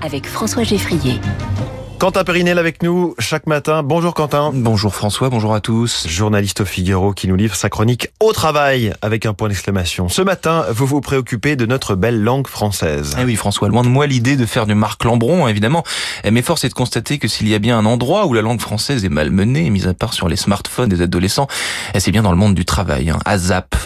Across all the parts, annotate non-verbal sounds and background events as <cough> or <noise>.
Avec François Geffrier. Quentin Périnel avec nous chaque matin. Bonjour Quentin. Bonjour François, bonjour à tous. Journaliste au Figaro qui nous livre sa chronique au travail avec un point d'exclamation. Ce matin, vous vous préoccupez de notre belle langue française. Eh oui François, loin de moi l'idée de faire du Marc Lambron évidemment, mais force est de constater que s'il y a bien un endroit où la langue française est malmenée, mis à part sur les smartphones des adolescents, eh, c'est bien dans le monde du travail. Hein. ASAP,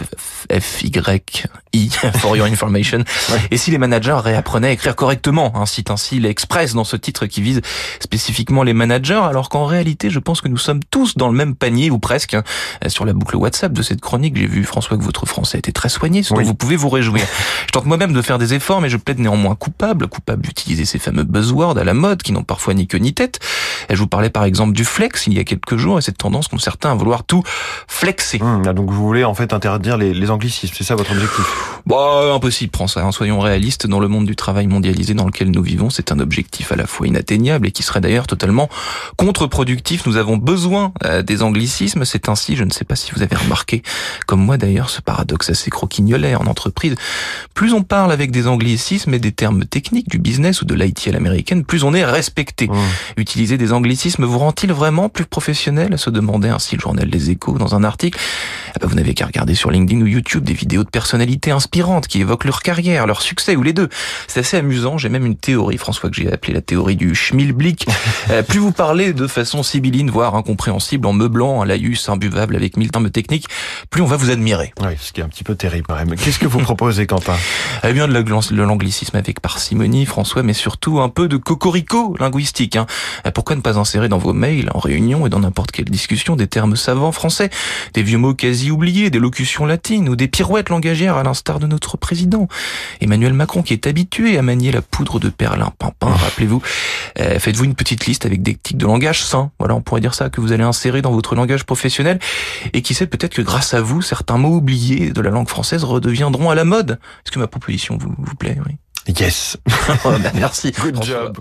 F-Y-I, <laughs> for your information. Et si les managers réapprenaient à écrire correctement, un site ainsi l'express dans ce titre qui vise spécifiquement les managers, alors qu'en réalité, je pense que nous sommes tous dans le même panier, ou presque. Hein. Sur la boucle WhatsApp de cette chronique, j'ai vu, François, que votre français était très soigné, ce dont vous pouvez vous réjouir. Je tente moi-même de faire des efforts, mais je plaide néanmoins coupable, coupable d'utiliser ces fameux buzzwords à la mode, qui n'ont parfois ni queue ni tête. Je vous parlais par exemple du flex il y a quelques jours, et cette tendance qu'ont certains à vouloir tout flexer. Hum, donc vous voulez en fait interdire les, les anglicismes, c'est ça votre objectif? Bah, impossible, François. Hein. Soyons réalistes, dans le monde du travail mondialisé dans lequel nous vivons, c'est un objectif à la fois inatteignable et qui serait d'ailleurs totalement contre-productif. Nous avons besoin euh, des anglicismes. C'est ainsi, je ne sais pas si vous avez remarqué, comme moi d'ailleurs, ce paradoxe assez croquignolet en entreprise. Plus on parle avec des anglicismes et des termes techniques du business ou de l'IT à l'américaine, plus on est respecté. Mmh. Utiliser des anglicismes vous rend-il vraiment plus professionnel se demandait ainsi le journal Les Échos dans un article. Vous n'avez qu'à regarder sur LinkedIn ou YouTube des vidéos de personnalités inspirantes qui évoquent leur carrière, leur succès ou les deux. C'est assez amusant. J'ai même une théorie, François, que j'ai appelée la théorie du schmilblick. <laughs> Euh, plus vous parlez de façon sibylline, voire incompréhensible, en meublant un laïus imbuvable avec mille termes techniques, plus on va vous admirer. Oui, ce qui est un petit peu terrible quand même. Qu'est-ce que vous proposez, Quentin? Eh bien, de l'anglicisme avec parcimonie, François, mais surtout un peu de cocorico linguistique. Hein. Euh, pourquoi ne pas insérer dans vos mails, en réunion et dans n'importe quelle discussion des termes savants français, des vieux mots quasi oubliés, des locutions latines ou des pirouettes langagières à l'instar de notre président Emmanuel Macron qui est habitué à manier la poudre de perlimpinpin, rappelez-vous. Euh, faites-vous une petite liste avec des tics de langage sains. Voilà, on pourrait dire ça, que vous allez insérer dans votre langage professionnel. Et qui sait, peut-être que grâce à vous, certains mots oubliés de la langue française redeviendront à la mode. Est-ce que ma proposition vous, vous plaît oui? Yes. <laughs> Oh, bah, merci. Good job.